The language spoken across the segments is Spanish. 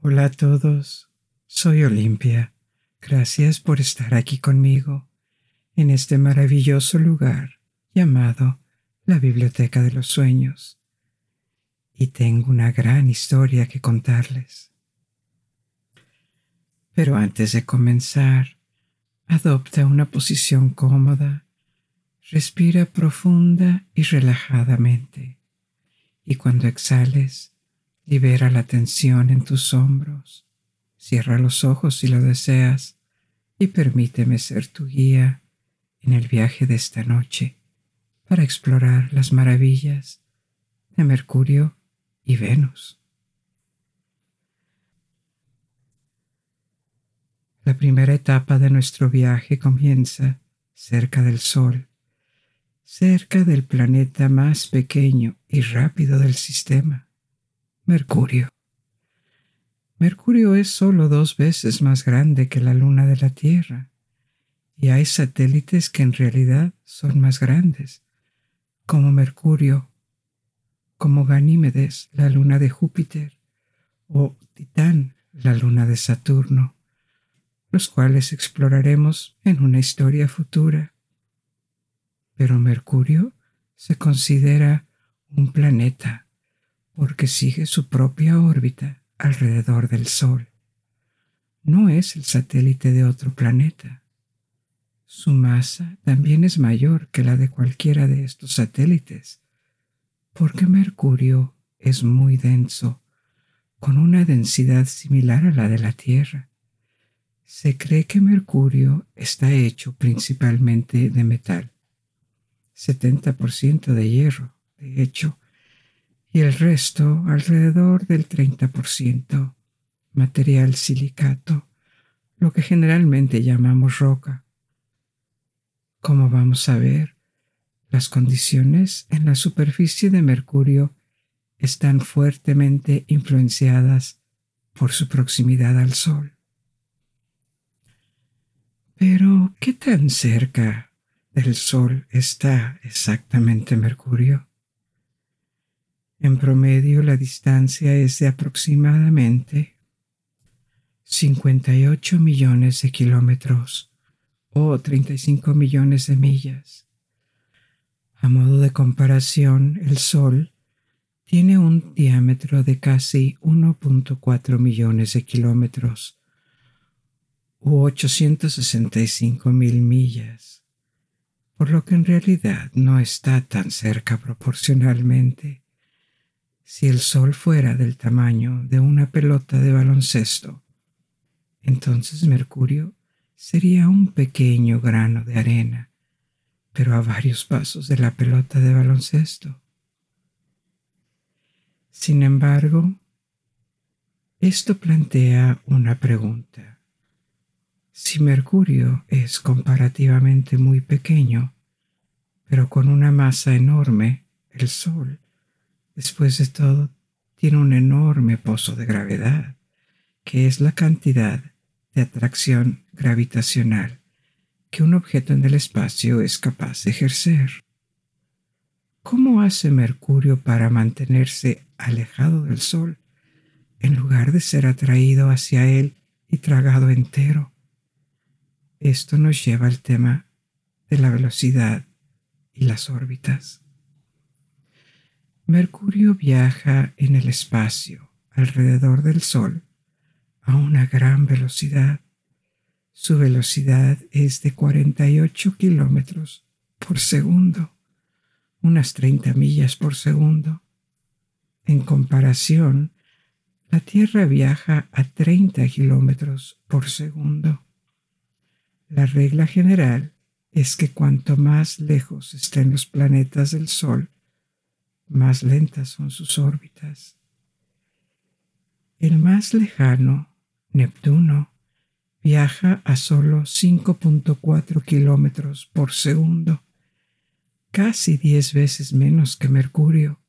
Hola a todos, soy Olimpia. Gracias por estar aquí conmigo en este maravilloso lugar llamado la Biblioteca de los Sueños. Y tengo una gran historia que contarles. Pero antes de comenzar, adopta una posición cómoda, respira profunda y relajadamente. Y cuando exhales, Libera la tensión en tus hombros. Cierra los ojos si lo deseas y permíteme ser tu guía en el viaje de esta noche para explorar las maravillas de Mercurio y Venus. La primera etapa de nuestro viaje comienza cerca del Sol, cerca del planeta más pequeño y rápido del sistema. Mercurio. Mercurio es solo dos veces más grande que la luna de la Tierra, y hay satélites que en realidad son más grandes, como Mercurio, como Ganímedes, la luna de Júpiter, o Titán, la luna de Saturno, los cuales exploraremos en una historia futura. Pero Mercurio se considera un planeta porque sigue su propia órbita alrededor del Sol. No es el satélite de otro planeta. Su masa también es mayor que la de cualquiera de estos satélites, porque Mercurio es muy denso, con una densidad similar a la de la Tierra. Se cree que Mercurio está hecho principalmente de metal, 70% de hierro, de hecho, y el resto, alrededor del 30%, material silicato, lo que generalmente llamamos roca. Como vamos a ver, las condiciones en la superficie de Mercurio están fuertemente influenciadas por su proximidad al Sol. Pero, ¿qué tan cerca del Sol está exactamente Mercurio? En promedio la distancia es de aproximadamente 58 millones de kilómetros o 35 millones de millas. A modo de comparación, el Sol tiene un diámetro de casi 1.4 millones de kilómetros u 865 mil millas, por lo que en realidad no está tan cerca proporcionalmente si el Sol fuera del tamaño de una pelota de baloncesto, entonces Mercurio sería un pequeño grano de arena, pero a varios pasos de la pelota de baloncesto. Sin embargo, esto plantea una pregunta. Si Mercurio es comparativamente muy pequeño, pero con una masa enorme, el Sol después de todo, tiene un enorme pozo de gravedad, que es la cantidad de atracción gravitacional que un objeto en el espacio es capaz de ejercer. ¿Cómo hace Mercurio para mantenerse alejado del Sol en lugar de ser atraído hacia él y tragado entero? Esto nos lleva al tema de la velocidad y las órbitas. Mercurio viaja en el espacio alrededor del Sol a una gran velocidad. Su velocidad es de 48 kilómetros por segundo, unas 30 millas por segundo. En comparación, la Tierra viaja a 30 kilómetros por segundo. La regla general es que cuanto más lejos estén los planetas del Sol, más lentas son sus órbitas. El más lejano, Neptuno, viaja a solo 5.4 kilómetros por segundo, casi 10 veces menos que Mercurio.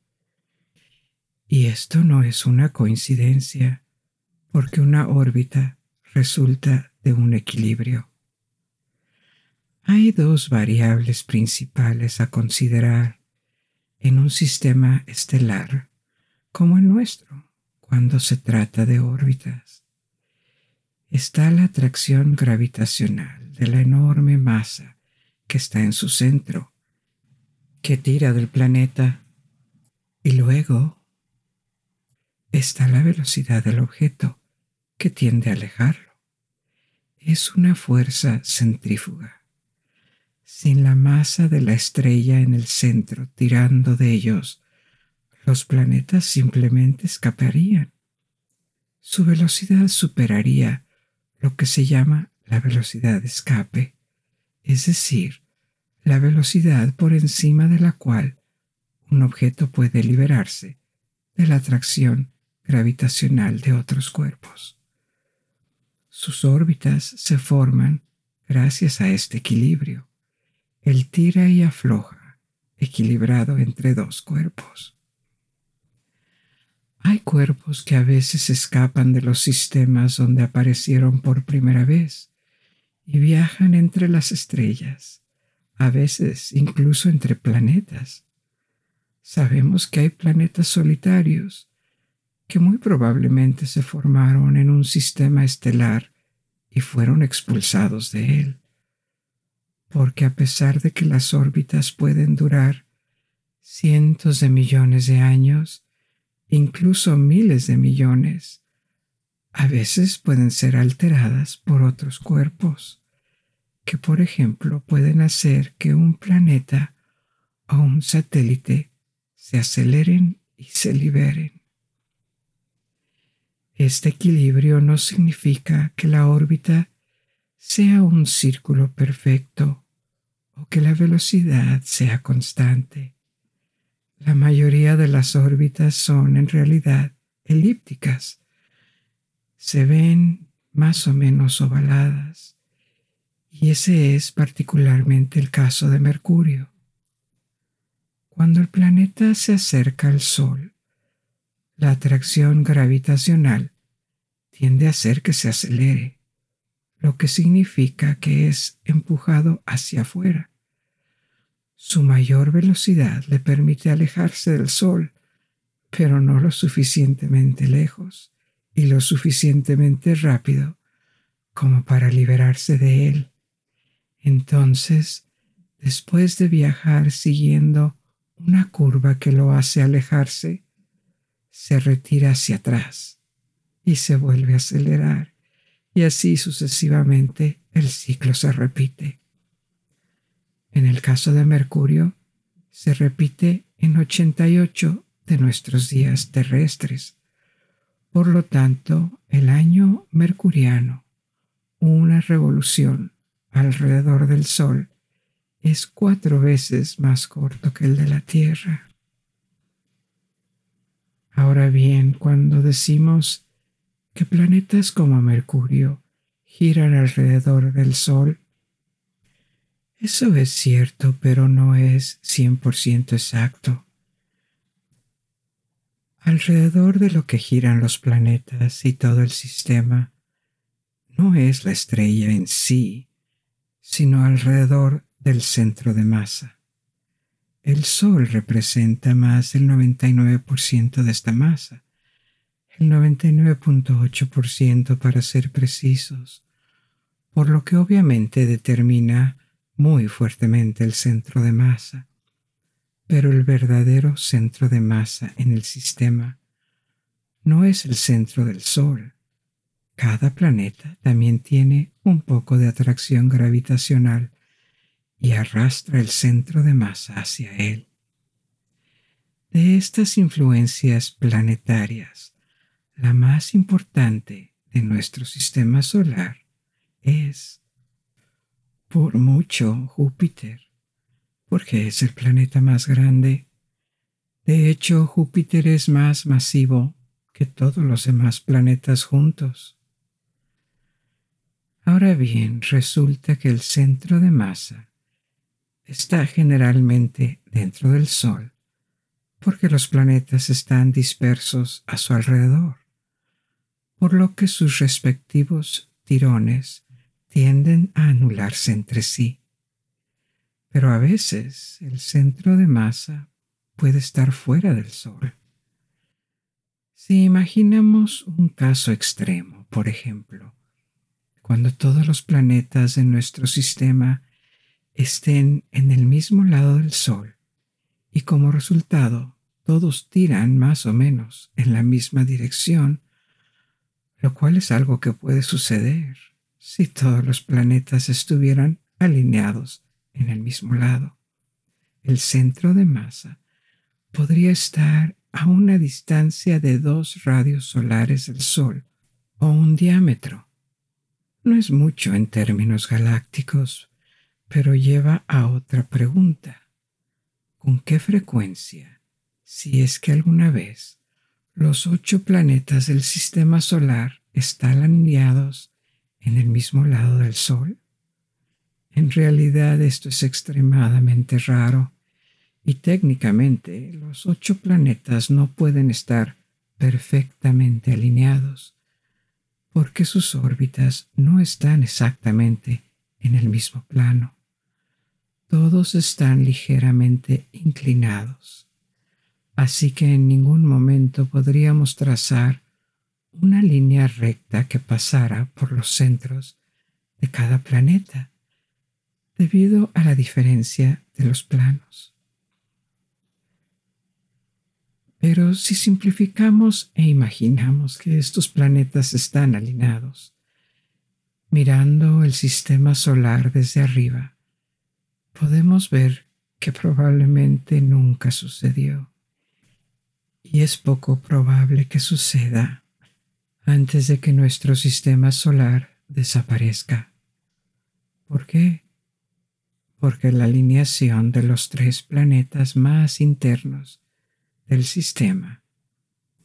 Y esto no es una coincidencia, porque una órbita resulta de un equilibrio. Hay dos variables principales a considerar en un sistema estelar como el nuestro, cuando se trata de órbitas. Está la atracción gravitacional de la enorme masa que está en su centro, que tira del planeta, y luego está la velocidad del objeto, que tiende a alejarlo. Es una fuerza centrífuga. Sin la masa de la estrella en el centro tirando de ellos, los planetas simplemente escaparían. Su velocidad superaría lo que se llama la velocidad de escape, es decir, la velocidad por encima de la cual un objeto puede liberarse de la atracción gravitacional de otros cuerpos. Sus órbitas se forman gracias a este equilibrio, el tira y afloja, equilibrado entre dos cuerpos. Hay cuerpos que a veces escapan de los sistemas donde aparecieron por primera vez y viajan entre las estrellas, a veces incluso entre planetas. Sabemos que hay planetas solitarios que muy probablemente se formaron en un sistema estelar y fueron expulsados de él, porque a pesar de que las órbitas pueden durar cientos de millones de años, incluso miles de millones, a veces pueden ser alteradas por otros cuerpos, que por ejemplo pueden hacer que un planeta o un satélite se aceleren y se liberen. Este equilibrio no significa que la órbita sea un círculo perfecto o que la velocidad sea constante. La mayoría de las órbitas son en realidad elípticas. Se ven más o menos ovaladas y ese es particularmente el caso de Mercurio. Cuando el planeta se acerca al Sol, la atracción gravitacional tiende a hacer que se acelere, lo que significa que es empujado hacia afuera. Su mayor velocidad le permite alejarse del Sol, pero no lo suficientemente lejos y lo suficientemente rápido como para liberarse de él. Entonces, después de viajar siguiendo una curva que lo hace alejarse, se retira hacia atrás y se vuelve a acelerar, y así sucesivamente el ciclo se repite. En el caso de Mercurio, se repite en 88 de nuestros días terrestres. Por lo tanto, el año mercuriano, una revolución alrededor del Sol, es cuatro veces más corto que el de la Tierra. Ahora bien, cuando decimos que planetas como Mercurio giran alrededor del Sol, eso es cierto, pero no es 100% exacto. Alrededor de lo que giran los planetas y todo el sistema, no es la estrella en sí, sino alrededor del centro de masa. El Sol representa más del 99% de esta masa, el 99.8% para ser precisos, por lo que obviamente determina muy fuertemente el centro de masa, pero el verdadero centro de masa en el sistema no es el centro del Sol. Cada planeta también tiene un poco de atracción gravitacional y arrastra el centro de masa hacia él. De estas influencias planetarias, la más importante de nuestro sistema solar es por mucho Júpiter, porque es el planeta más grande. De hecho, Júpiter es más masivo que todos los demás planetas juntos. Ahora bien, resulta que el centro de masa está generalmente dentro del Sol, porque los planetas están dispersos a su alrededor, por lo que sus respectivos tirones tienden a anularse entre sí. Pero a veces el centro de masa puede estar fuera del Sol. Si imaginamos un caso extremo, por ejemplo, cuando todos los planetas de nuestro sistema estén en el mismo lado del Sol y como resultado todos tiran más o menos en la misma dirección, lo cual es algo que puede suceder si todos los planetas estuvieran alineados en el mismo lado. El centro de masa podría estar a una distancia de dos radios solares del Sol o un diámetro. No es mucho en términos galácticos, pero lleva a otra pregunta. ¿Con qué frecuencia, si es que alguna vez los ocho planetas del sistema solar están alineados en el mismo lado del Sol? En realidad esto es extremadamente raro y técnicamente los ocho planetas no pueden estar perfectamente alineados porque sus órbitas no están exactamente en el mismo plano. Todos están ligeramente inclinados, así que en ningún momento podríamos trazar una línea recta que pasara por los centros de cada planeta, debido a la diferencia de los planos. Pero si simplificamos e imaginamos que estos planetas están alineados, mirando el sistema solar desde arriba, podemos ver que probablemente nunca sucedió. Y es poco probable que suceda antes de que nuestro sistema solar desaparezca. ¿Por qué? Porque la alineación de los tres planetas más internos del sistema,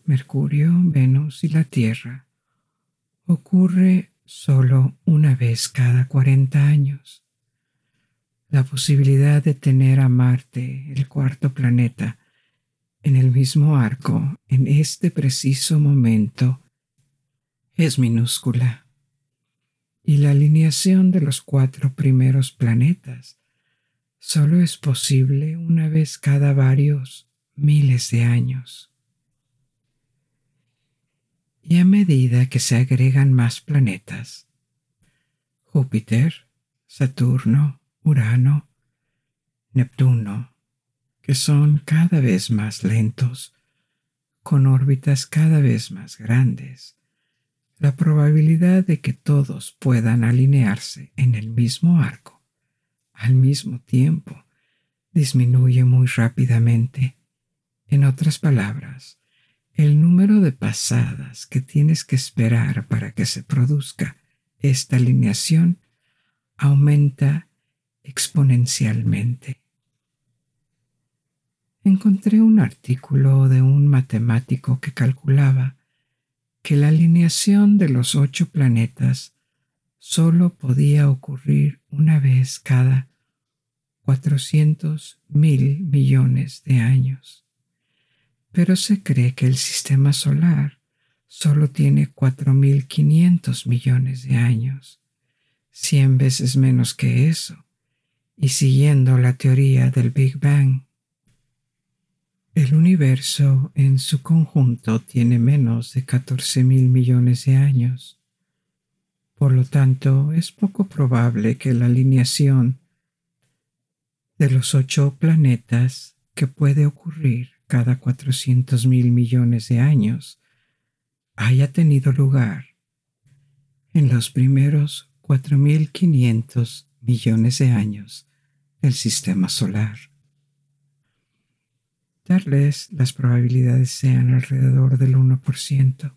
Mercurio, Venus y la Tierra, ocurre solo una vez cada 40 años. La posibilidad de tener a Marte, el cuarto planeta, en el mismo arco en este preciso momento es minúscula. Y la alineación de los cuatro primeros planetas solo es posible una vez cada varios miles de años. Y a medida que se agregan más planetas, Júpiter, Saturno, Urano, Neptuno, que son cada vez más lentos, con órbitas cada vez más grandes, la probabilidad de que todos puedan alinearse en el mismo arco al mismo tiempo disminuye muy rápidamente en otras palabras, el número de pasadas que tienes que esperar para que se produzca esta alineación aumenta exponencialmente. Encontré un artículo de un matemático que calculaba que la alineación de los ocho planetas solo podía ocurrir una vez cada 400 mil millones de años pero se cree que el sistema solar solo tiene 4.500 millones de años, 100 veces menos que eso, y siguiendo la teoría del Big Bang. El universo en su conjunto tiene menos de 14.000 millones de años. Por lo tanto, es poco probable que la alineación de los ocho planetas que puede ocurrir cada 400 mil millones de años haya tenido lugar en los primeros 4.500 millones de años del sistema solar. Tal vez las probabilidades sean alrededor del 1%.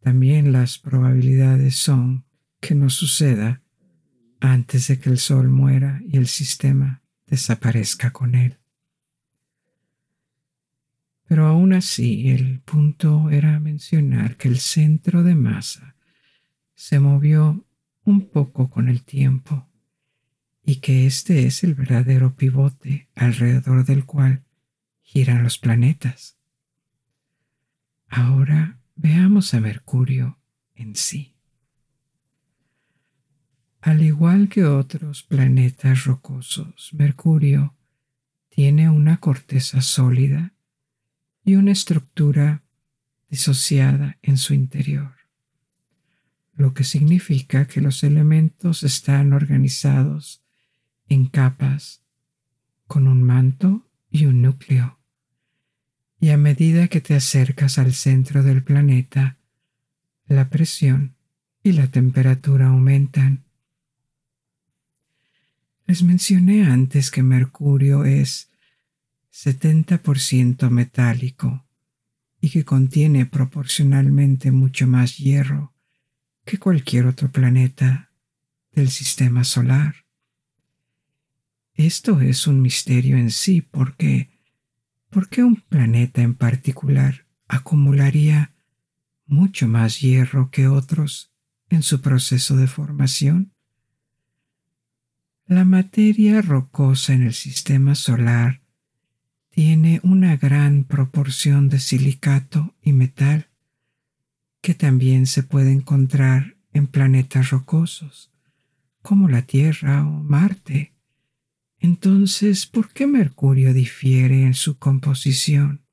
También las probabilidades son que no suceda antes de que el Sol muera y el sistema desaparezca con él. Pero aún así el punto era mencionar que el centro de masa se movió un poco con el tiempo y que este es el verdadero pivote alrededor del cual giran los planetas. Ahora veamos a Mercurio en sí. Al igual que otros planetas rocosos, Mercurio tiene una corteza sólida y una estructura disociada en su interior, lo que significa que los elementos están organizados en capas con un manto y un núcleo. Y a medida que te acercas al centro del planeta, la presión y la temperatura aumentan. Les mencioné antes que Mercurio es 70% metálico y que contiene proporcionalmente mucho más hierro que cualquier otro planeta del sistema solar. Esto es un misterio en sí porque ¿por qué un planeta en particular acumularía mucho más hierro que otros en su proceso de formación? La materia rocosa en el sistema solar tiene una gran proporción de silicato y metal que también se puede encontrar en planetas rocosos como la Tierra o Marte. Entonces, ¿por qué Mercurio difiere en su composición?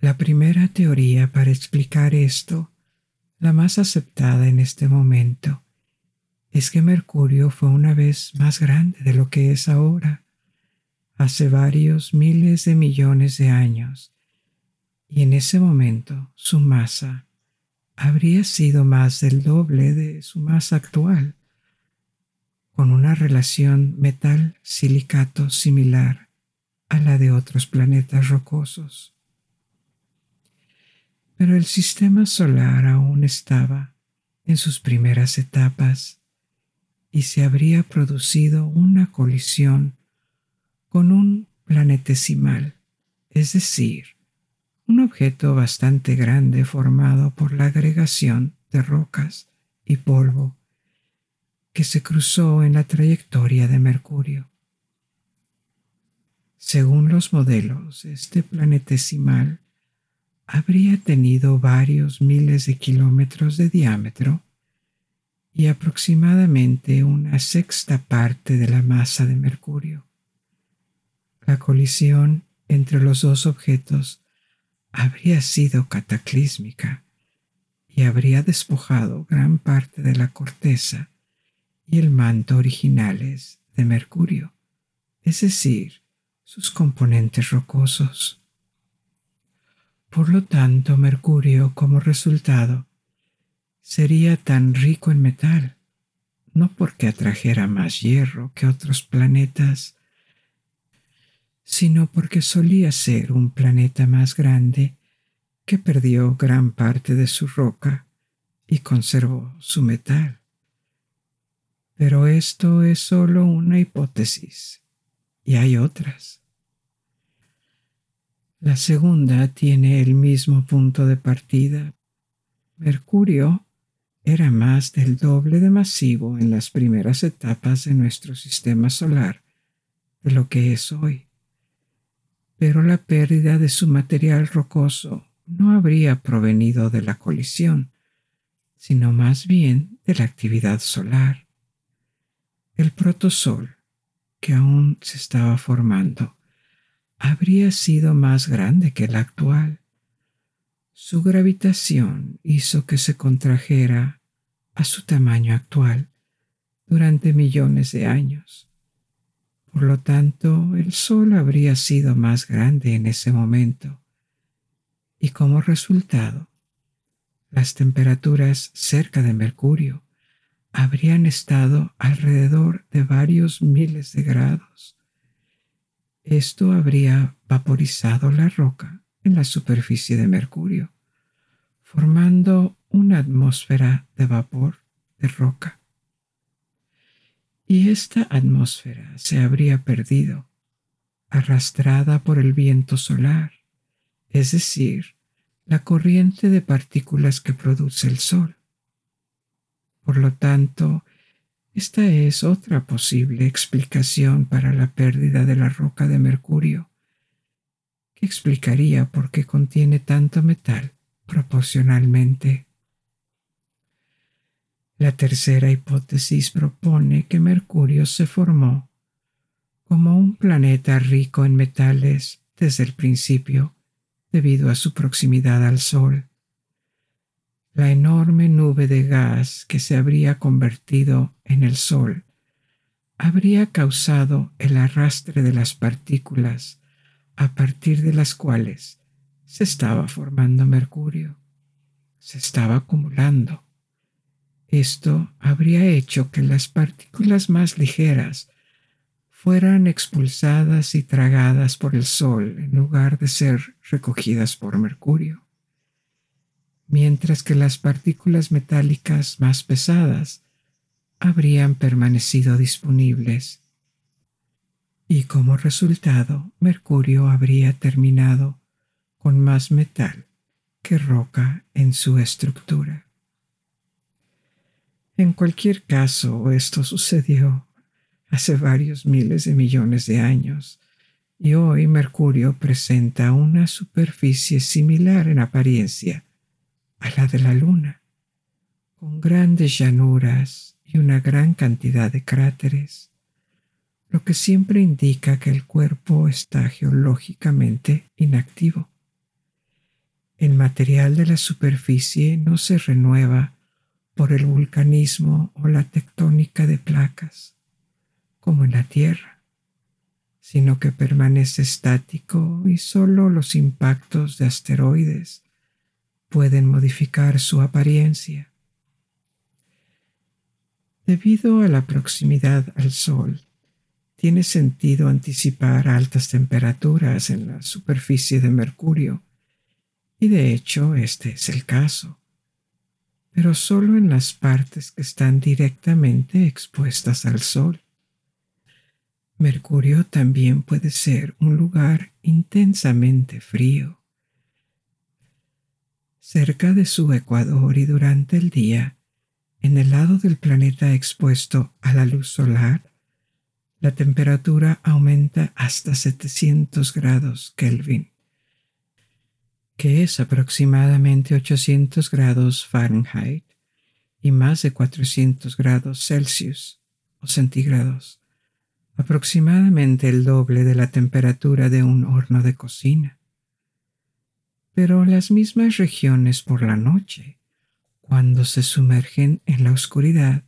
La primera teoría para explicar esto, la más aceptada en este momento, es que Mercurio fue una vez más grande de lo que es ahora, hace varios miles de millones de años, y en ese momento su masa habría sido más del doble de su masa actual, con una relación metal-silicato similar a la de otros planetas rocosos. Pero el sistema solar aún estaba en sus primeras etapas y se habría producido una colisión con un planetesimal, es decir, un objeto bastante grande formado por la agregación de rocas y polvo que se cruzó en la trayectoria de Mercurio. Según los modelos, este planetesimal habría tenido varios miles de kilómetros de diámetro y aproximadamente una sexta parte de la masa de Mercurio. La colisión entre los dos objetos habría sido cataclísmica y habría despojado gran parte de la corteza y el manto originales de Mercurio, es decir, sus componentes rocosos. Por lo tanto, Mercurio como resultado sería tan rico en metal, no porque atrajera más hierro que otros planetas, sino porque solía ser un planeta más grande que perdió gran parte de su roca y conservó su metal. Pero esto es solo una hipótesis y hay otras. La segunda tiene el mismo punto de partida. Mercurio era más del doble de masivo en las primeras etapas de nuestro sistema solar de lo que es hoy. Pero la pérdida de su material rocoso no habría provenido de la colisión, sino más bien de la actividad solar el protosol, que aún se estaba formando, habría sido más grande que el actual. Su gravitación hizo que se contrajera a su tamaño actual durante millones de años. Por lo tanto, el Sol habría sido más grande en ese momento y como resultado, las temperaturas cerca de Mercurio habrían estado alrededor de varios miles de grados. Esto habría vaporizado la roca en la superficie de Mercurio, formando una atmósfera de vapor de roca. Y esta atmósfera se habría perdido, arrastrada por el viento solar, es decir, la corriente de partículas que produce el Sol. Por lo tanto, esta es otra posible explicación para la pérdida de la roca de mercurio, que explicaría por qué contiene tanto metal proporcionalmente. La tercera hipótesis propone que Mercurio se formó como un planeta rico en metales desde el principio debido a su proximidad al Sol. La enorme nube de gas que se habría convertido en el Sol habría causado el arrastre de las partículas a partir de las cuales se estaba formando Mercurio, se estaba acumulando. Esto habría hecho que las partículas más ligeras fueran expulsadas y tragadas por el Sol en lugar de ser recogidas por Mercurio, mientras que las partículas metálicas más pesadas habrían permanecido disponibles y como resultado Mercurio habría terminado con más metal que roca en su estructura. En cualquier caso, esto sucedió hace varios miles de millones de años y hoy Mercurio presenta una superficie similar en apariencia a la de la Luna, con grandes llanuras y una gran cantidad de cráteres lo que siempre indica que el cuerpo está geológicamente inactivo. El material de la superficie no se renueva por el vulcanismo o la tectónica de placas, como en la Tierra, sino que permanece estático y solo los impactos de asteroides pueden modificar su apariencia. Debido a la proximidad al Sol, tiene sentido anticipar altas temperaturas en la superficie de Mercurio, y de hecho este es el caso, pero solo en las partes que están directamente expuestas al Sol. Mercurio también puede ser un lugar intensamente frío. Cerca de su ecuador y durante el día, en el lado del planeta expuesto a la luz solar, la temperatura aumenta hasta 700 grados Kelvin, que es aproximadamente 800 grados Fahrenheit y más de 400 grados Celsius o centígrados, aproximadamente el doble de la temperatura de un horno de cocina. Pero las mismas regiones por la noche, cuando se sumergen en la oscuridad,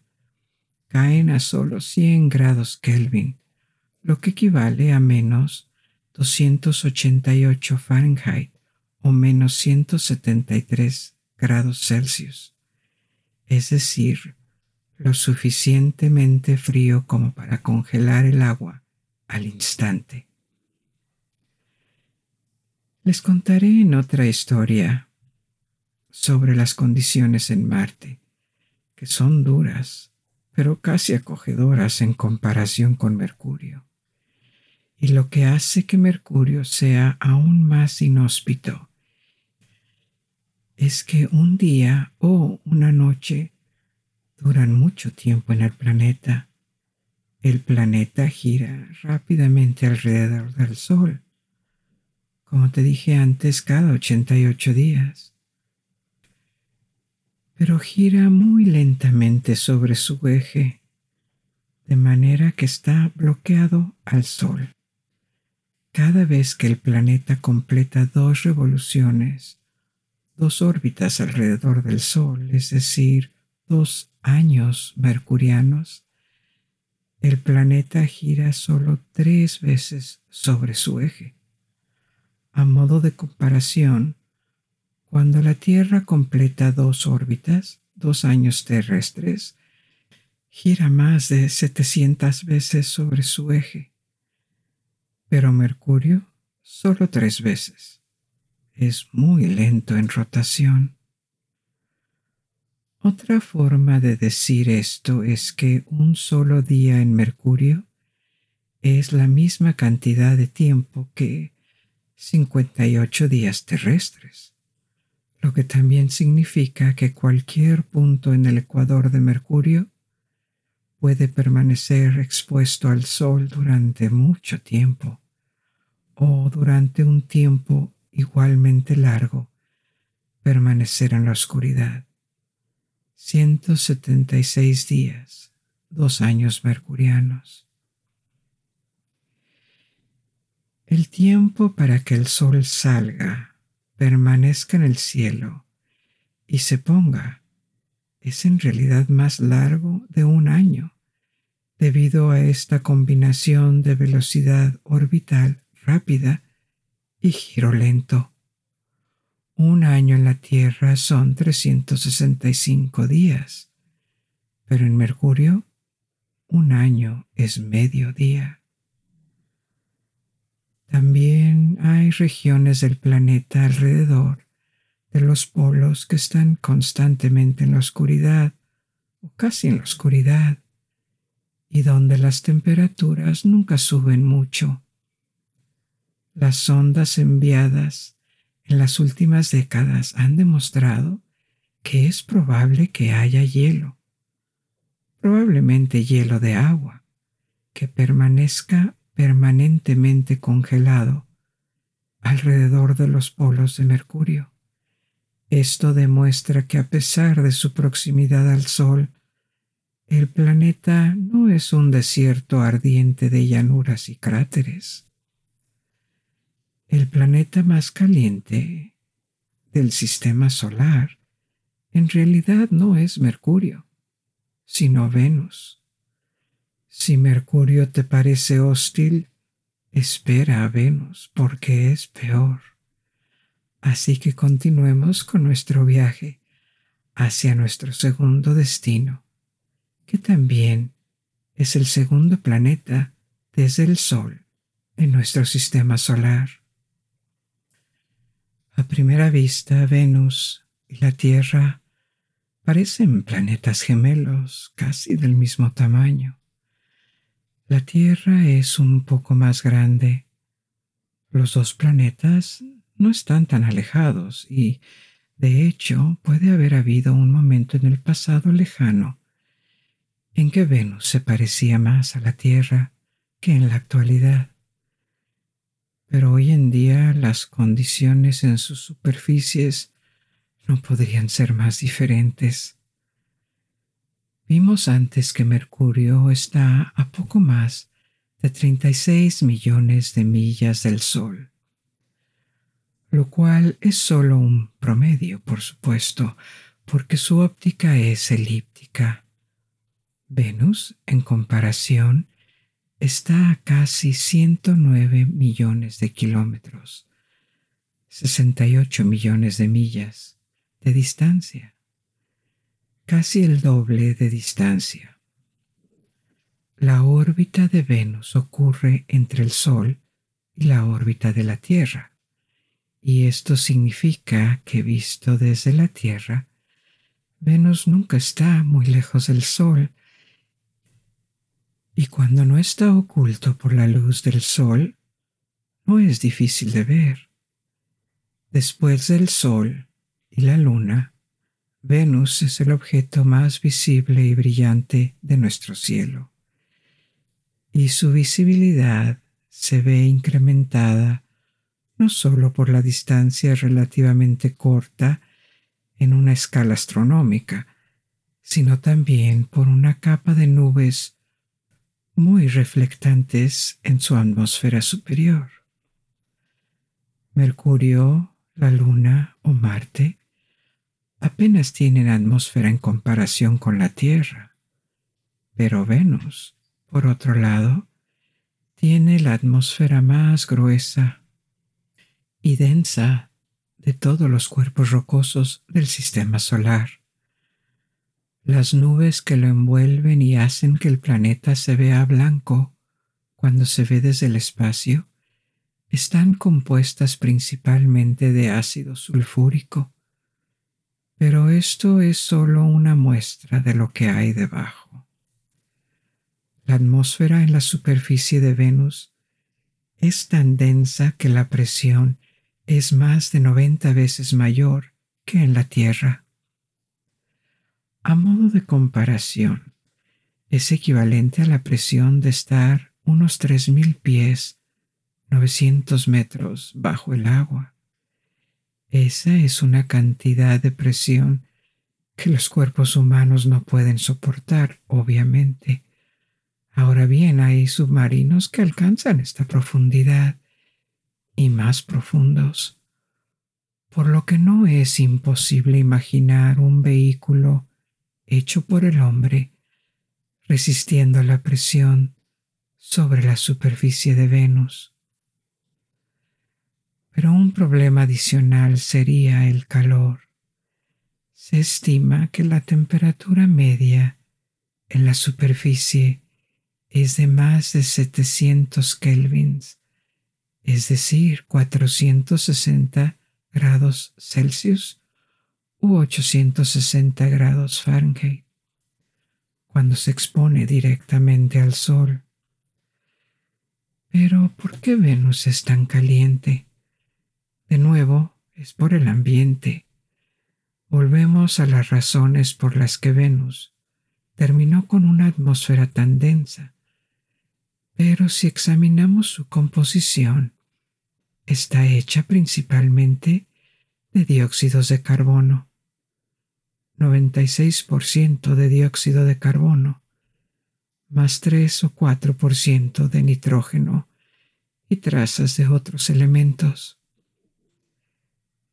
caen a solo 100 grados Kelvin, lo que equivale a menos 288 Fahrenheit o menos 173 grados Celsius, es decir, lo suficientemente frío como para congelar el agua al instante. Les contaré en otra historia sobre las condiciones en Marte, que son duras pero casi acogedoras en comparación con Mercurio. Y lo que hace que Mercurio sea aún más inhóspito es que un día o una noche duran mucho tiempo en el planeta. El planeta gira rápidamente alrededor del Sol, como te dije antes, cada 88 días pero gira muy lentamente sobre su eje, de manera que está bloqueado al Sol. Cada vez que el planeta completa dos revoluciones, dos órbitas alrededor del Sol, es decir, dos años mercurianos, el planeta gira solo tres veces sobre su eje. A modo de comparación, cuando la Tierra completa dos órbitas, dos años terrestres, gira más de 700 veces sobre su eje, pero Mercurio solo tres veces. Es muy lento en rotación. Otra forma de decir esto es que un solo día en Mercurio es la misma cantidad de tiempo que 58 días terrestres lo que también significa que cualquier punto en el ecuador de Mercurio puede permanecer expuesto al Sol durante mucho tiempo o durante un tiempo igualmente largo permanecer en la oscuridad. 176 días, dos años mercurianos. El tiempo para que el Sol salga permanezca en el cielo y se ponga es en realidad más largo de un año debido a esta combinación de velocidad orbital rápida y giro lento. Un año en la Tierra son 365 días, pero en Mercurio un año es medio día. También hay regiones del planeta alrededor de los polos que están constantemente en la oscuridad o casi en la oscuridad y donde las temperaturas nunca suben mucho. Las sondas enviadas en las últimas décadas han demostrado que es probable que haya hielo, probablemente hielo de agua, que permanezca permanentemente congelado alrededor de los polos de Mercurio. Esto demuestra que a pesar de su proximidad al Sol, el planeta no es un desierto ardiente de llanuras y cráteres. El planeta más caliente del sistema solar en realidad no es Mercurio, sino Venus. Si Mercurio te parece hostil, espera a Venus porque es peor. Así que continuemos con nuestro viaje hacia nuestro segundo destino, que también es el segundo planeta desde el Sol en nuestro sistema solar. A primera vista, Venus y la Tierra parecen planetas gemelos casi del mismo tamaño. La Tierra es un poco más grande. Los dos planetas no están tan alejados y, de hecho, puede haber habido un momento en el pasado lejano en que Venus se parecía más a la Tierra que en la actualidad. Pero hoy en día las condiciones en sus superficies no podrían ser más diferentes. Vimos antes que Mercurio está a poco más de 36 millones de millas del Sol lo cual es solo un promedio, por supuesto, porque su óptica es elíptica. Venus, en comparación, está a casi 109 millones de kilómetros, 68 millones de millas de distancia, casi el doble de distancia. La órbita de Venus ocurre entre el Sol y la órbita de la Tierra y esto significa que visto desde la Tierra, Venus nunca está muy lejos del Sol, y cuando no está oculto por la luz del Sol, no es difícil de ver. Después del Sol y la Luna, Venus es el objeto más visible y brillante de nuestro cielo, y su visibilidad se ve incrementada no solo por la distancia relativamente corta en una escala astronómica, sino también por una capa de nubes muy reflectantes en su atmósfera superior. Mercurio, la Luna o Marte apenas tienen atmósfera en comparación con la Tierra, pero Venus, por otro lado, tiene la atmósfera más gruesa y densa de todos los cuerpos rocosos del sistema solar. Las nubes que lo envuelven y hacen que el planeta se vea blanco cuando se ve desde el espacio están compuestas principalmente de ácido sulfúrico, pero esto es solo una muestra de lo que hay debajo. La atmósfera en la superficie de Venus es tan densa que la presión es más de 90 veces mayor que en la Tierra. A modo de comparación, es equivalente a la presión de estar unos 3.000 pies, 900 metros bajo el agua. Esa es una cantidad de presión que los cuerpos humanos no pueden soportar, obviamente. Ahora bien, hay submarinos que alcanzan esta profundidad y más profundos. por lo que no es imposible imaginar un vehículo hecho por el hombre resistiendo la presión sobre la superficie de Venus. Pero un problema adicional sería el calor. Se estima que la temperatura media en la superficie es de más de 700 kelvins, es decir, 460 grados Celsius u 860 grados Fahrenheit, cuando se expone directamente al Sol. Pero ¿por qué Venus es tan caliente? De nuevo, es por el ambiente. Volvemos a las razones por las que Venus terminó con una atmósfera tan densa. Pero si examinamos su composición, está hecha principalmente de dióxidos de carbono. 96% de dióxido de carbono, más 3 o 4% de nitrógeno y trazas de otros elementos.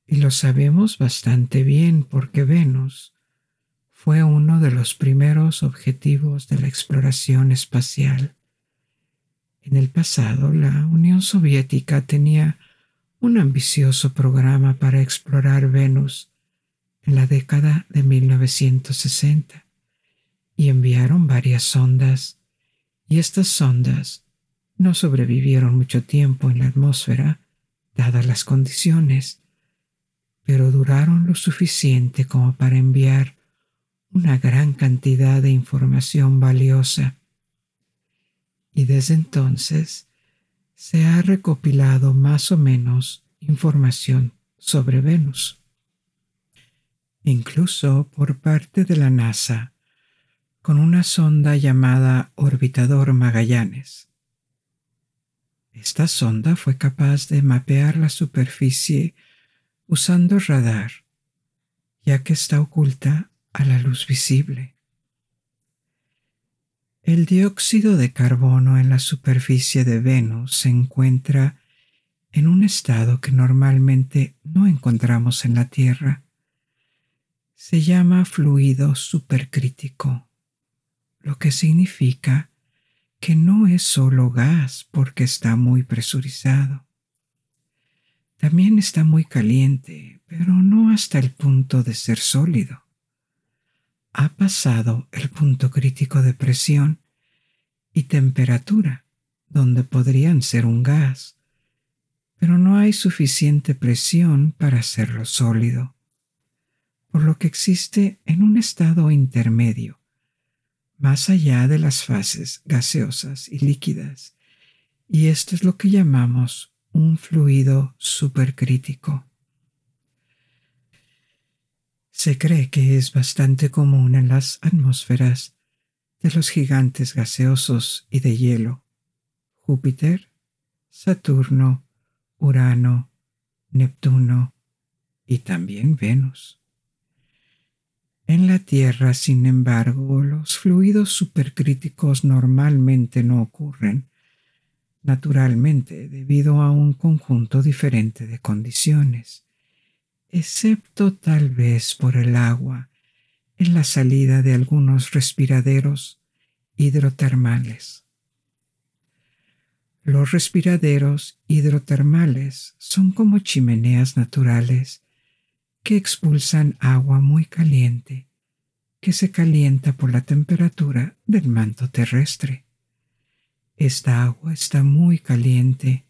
Y lo sabemos bastante bien porque Venus fue uno de los primeros objetivos de la exploración espacial. En el pasado, la Unión Soviética tenía un ambicioso programa para explorar Venus en la década de 1960 y enviaron varias sondas y estas sondas no sobrevivieron mucho tiempo en la atmósfera dadas las condiciones, pero duraron lo suficiente como para enviar una gran cantidad de información valiosa. Y desde entonces se ha recopilado más o menos información sobre Venus. Incluso por parte de la NASA, con una sonda llamada Orbitador Magallanes. Esta sonda fue capaz de mapear la superficie usando radar, ya que está oculta a la luz visible. El dióxido de carbono en la superficie de Venus se encuentra en un estado que normalmente no encontramos en la Tierra. Se llama fluido supercrítico, lo que significa que no es solo gas porque está muy presurizado. También está muy caliente, pero no hasta el punto de ser sólido. Ha pasado el punto crítico de presión y temperatura, donde podrían ser un gas, pero no hay suficiente presión para hacerlo sólido, por lo que existe en un estado intermedio, más allá de las fases gaseosas y líquidas, y esto es lo que llamamos un fluido supercrítico. Se cree que es bastante común en las atmósferas de los gigantes gaseosos y de hielo, Júpiter, Saturno, Urano, Neptuno y también Venus. En la Tierra, sin embargo, los fluidos supercríticos normalmente no ocurren, naturalmente debido a un conjunto diferente de condiciones excepto tal vez por el agua en la salida de algunos respiraderos hidrotermales. Los respiraderos hidrotermales son como chimeneas naturales que expulsan agua muy caliente que se calienta por la temperatura del manto terrestre. Esta agua está muy caliente,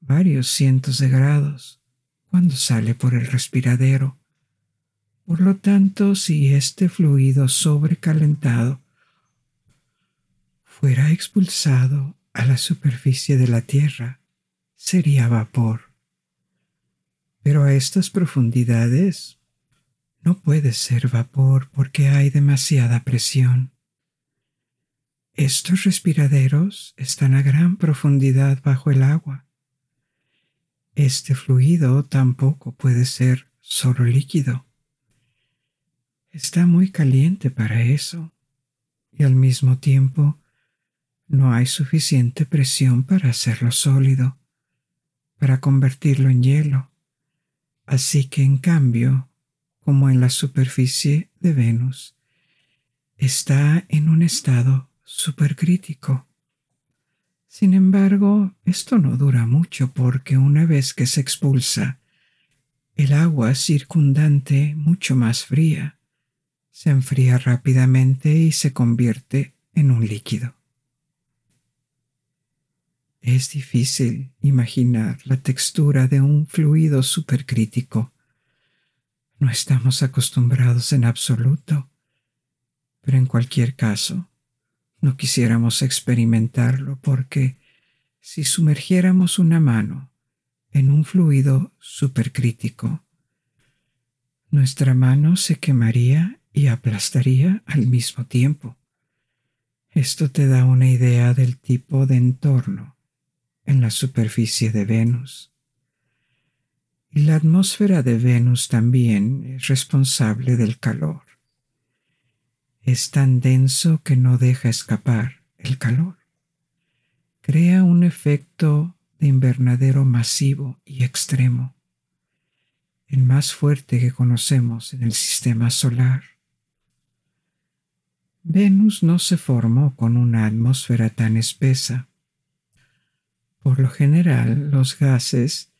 varios cientos de grados, cuando sale por el respiradero. Por lo tanto, si este fluido sobrecalentado fuera expulsado a la superficie de la Tierra, sería vapor. Pero a estas profundidades no puede ser vapor porque hay demasiada presión. Estos respiraderos están a gran profundidad bajo el agua este fluido tampoco puede ser solo líquido. Está muy caliente para eso y al mismo tiempo no hay suficiente presión para hacerlo sólido, para convertirlo en hielo. Así que en cambio, como en la superficie de Venus, está en un estado supercrítico. Sin embargo, esto no dura mucho porque una vez que se expulsa, el agua circundante, mucho más fría, se enfría rápidamente y se convierte en un líquido. Es difícil imaginar la textura de un fluido supercrítico. No estamos acostumbrados en absoluto, pero en cualquier caso, no quisiéramos experimentarlo porque si sumergiéramos una mano en un fluido supercrítico, nuestra mano se quemaría y aplastaría al mismo tiempo. Esto te da una idea del tipo de entorno en la superficie de Venus. Y la atmósfera de Venus también es responsable del calor. Es tan denso que no deja escapar el calor. Crea un efecto de invernadero masivo y extremo, el más fuerte que conocemos en el sistema solar. Venus no se formó con una atmósfera tan espesa por lo general, los gases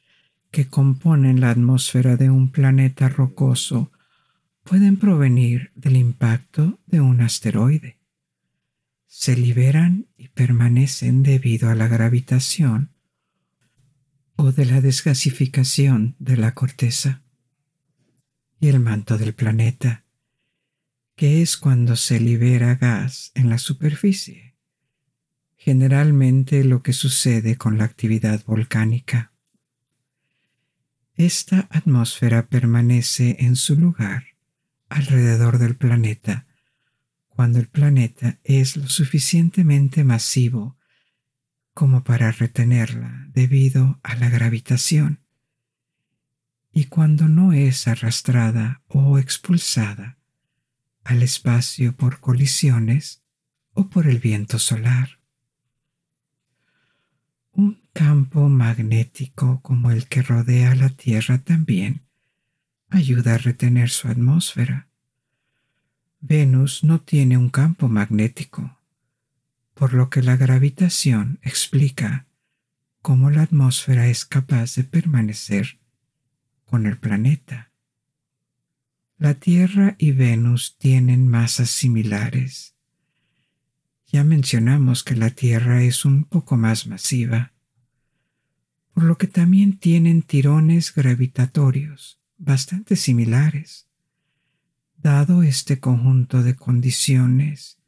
que componen la atmósfera de un planeta rocoso pueden provenir del impacto de un asteroide. Se liberan y permanecen debido a la gravitación o de la desgasificación de la corteza y el manto del planeta, que es cuando se libera gas en la superficie generalmente lo que sucede con la actividad volcánica. Esta atmósfera permanece en su lugar alrededor del planeta cuando el planeta es lo suficientemente masivo como para retenerla debido a la gravitación y cuando no es arrastrada o expulsada al espacio por colisiones o por el viento solar. Un campo magnético como el que rodea la Tierra también ayuda a retener su atmósfera. Venus no tiene un campo magnético, por lo que la gravitación explica cómo la atmósfera es capaz de permanecer con el planeta. La Tierra y Venus tienen masas similares ya mencionamos que la Tierra es un poco más masiva, por lo que también tienen tirones gravitatorios bastante similares. Dado este conjunto de condiciones,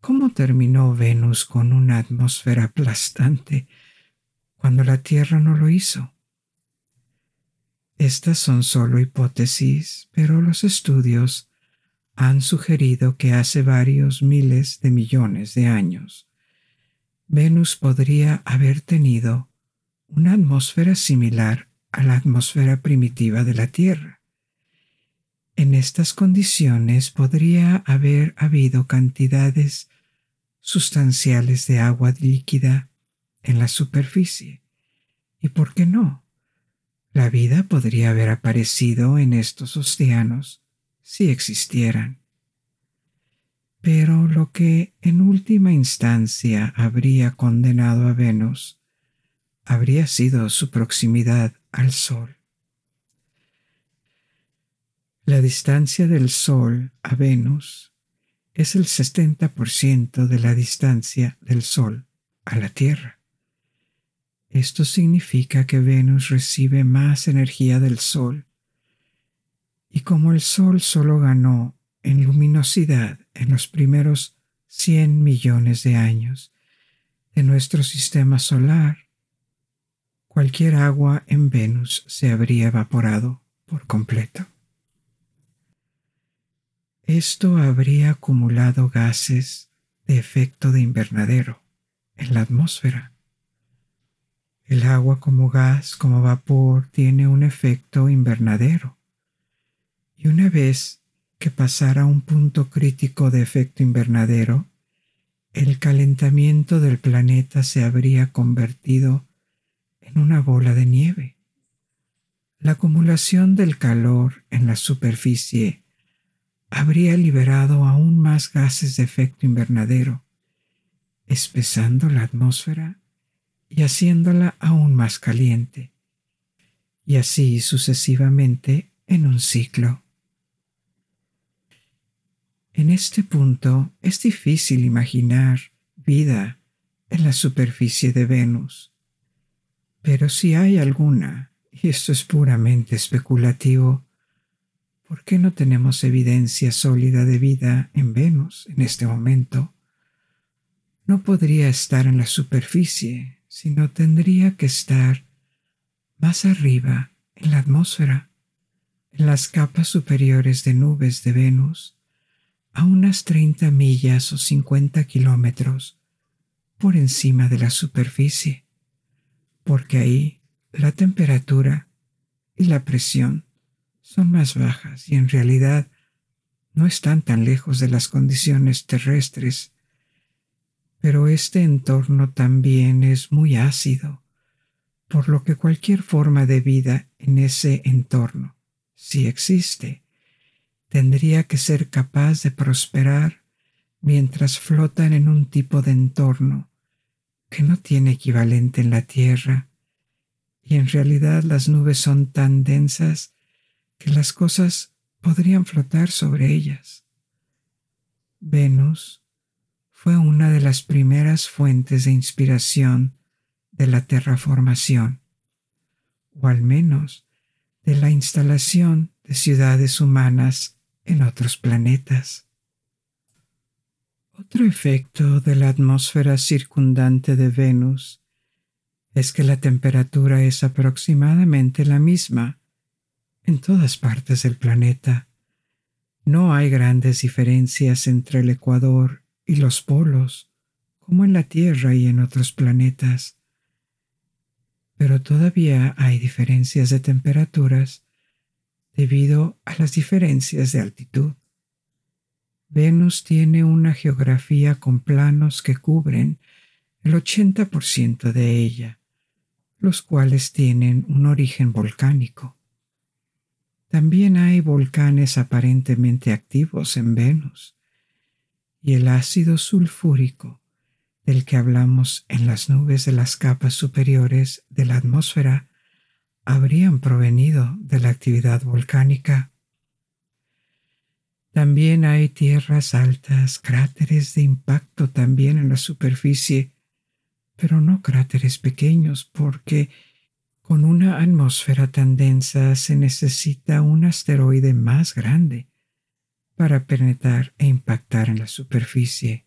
¿cómo terminó Venus con una atmósfera aplastante cuando la Tierra no lo hizo? Estas son solo hipótesis, pero los estudios han sugerido que hace varios miles de millones de años, Venus podría haber tenido una atmósfera similar a la atmósfera primitiva de la Tierra. En estas condiciones podría haber habido cantidades sustanciales de agua líquida en la superficie. ¿Y por qué no? La vida podría haber aparecido en estos océanos si existieran. Pero lo que en última instancia habría condenado a Venus habría sido su proximidad al Sol. La distancia del Sol a Venus es el 70% de la distancia del Sol a la Tierra. Esto significa que Venus recibe más energía del Sol y como el Sol solo ganó en luminosidad en los primeros 100 millones de años de nuestro sistema solar, cualquier agua en Venus se habría evaporado por completo. Esto habría acumulado gases de efecto de invernadero en la atmósfera. El agua como gas, como vapor, tiene un efecto invernadero y una vez que pasara un punto crítico de efecto invernadero, el calentamiento del planeta se habría convertido una bola de nieve. la acumulación del calor en la superficie habría liberado aún más gases de efecto invernadero, espesando la atmósfera y haciéndola aún más caliente, y así sucesivamente en un ciclo. En este punto es difícil imaginar vida en la superficie de Venus, pero si hay alguna, y esto es puramente especulativo, ¿por qué no tenemos evidencia sólida de vida en Venus en este momento? No podría estar en la superficie, sino tendría que estar más arriba en la atmósfera, en las capas superiores de nubes de Venus, a unas 30 millas o 50 kilómetros por encima de la superficie, porque ahí la temperatura y la presión son más bajas y en realidad no están tan lejos de las condiciones terrestres, pero este entorno también es muy ácido, por lo que cualquier forma de vida en ese entorno, si existe, tendría que ser capaz de prosperar mientras flotan en un tipo de entorno que no tiene equivalente en la Tierra, y en realidad las nubes son tan densas que las cosas podrían flotar sobre ellas. Venus fue una de las primeras fuentes de inspiración de la terraformación, o al menos de la instalación de ciudades humanas en otros planetas. Otro efecto de la atmósfera circundante de Venus es que la temperatura es aproximadamente la misma en todas partes del planeta. No hay grandes diferencias entre el ecuador y los polos, como en la Tierra y en otros planetas. Pero todavía hay diferencias de temperaturas debido a las diferencias de altitud. Venus tiene una geografía con planos que cubren el 80% de ella, los cuales tienen un origen volcánico. También hay volcanes aparentemente activos en Venus, y el ácido sulfúrico del que hablamos en las nubes de las capas superiores de la atmósfera habrían provenido de la actividad volcánica. También hay tierras altas, cráteres de impacto también en la superficie, pero no cráteres pequeños porque con una atmósfera tan densa se necesita un asteroide más grande para penetrar e impactar en la superficie.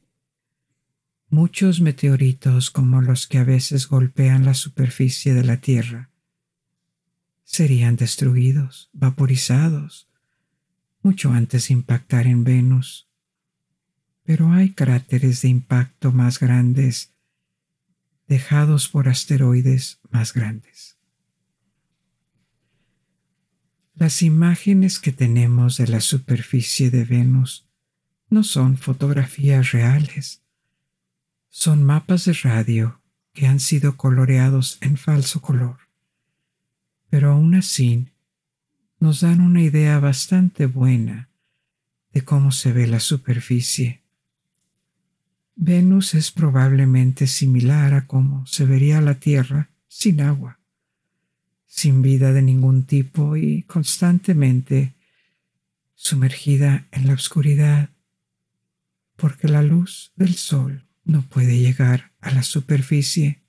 Muchos meteoritos como los que a veces golpean la superficie de la Tierra serían destruidos, vaporizados, mucho antes de impactar en Venus. Pero hay cráteres de impacto más grandes dejados por asteroides más grandes. Las imágenes que tenemos de la superficie de Venus no son fotografías reales, son mapas de radio que han sido coloreados en falso color pero aún así nos dan una idea bastante buena de cómo se ve la superficie. Venus es probablemente similar a cómo se vería la Tierra sin agua, sin vida de ningún tipo y constantemente sumergida en la oscuridad, porque la luz del sol no puede llegar a la superficie.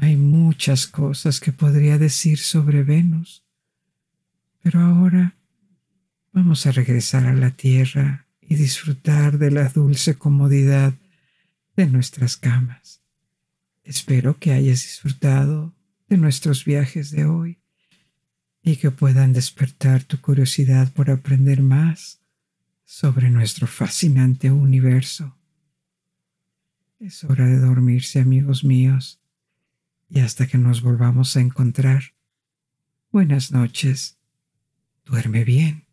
Hay muchas cosas que podría decir sobre Venus, pero ahora vamos a regresar a la Tierra y disfrutar de la dulce comodidad de nuestras camas. Espero que hayas disfrutado de nuestros viajes de hoy y que puedan despertar tu curiosidad por aprender más sobre nuestro fascinante universo. Es hora de dormirse, amigos míos y hasta que nos volvamos a encontrar. Buenas noches. Duerme bien.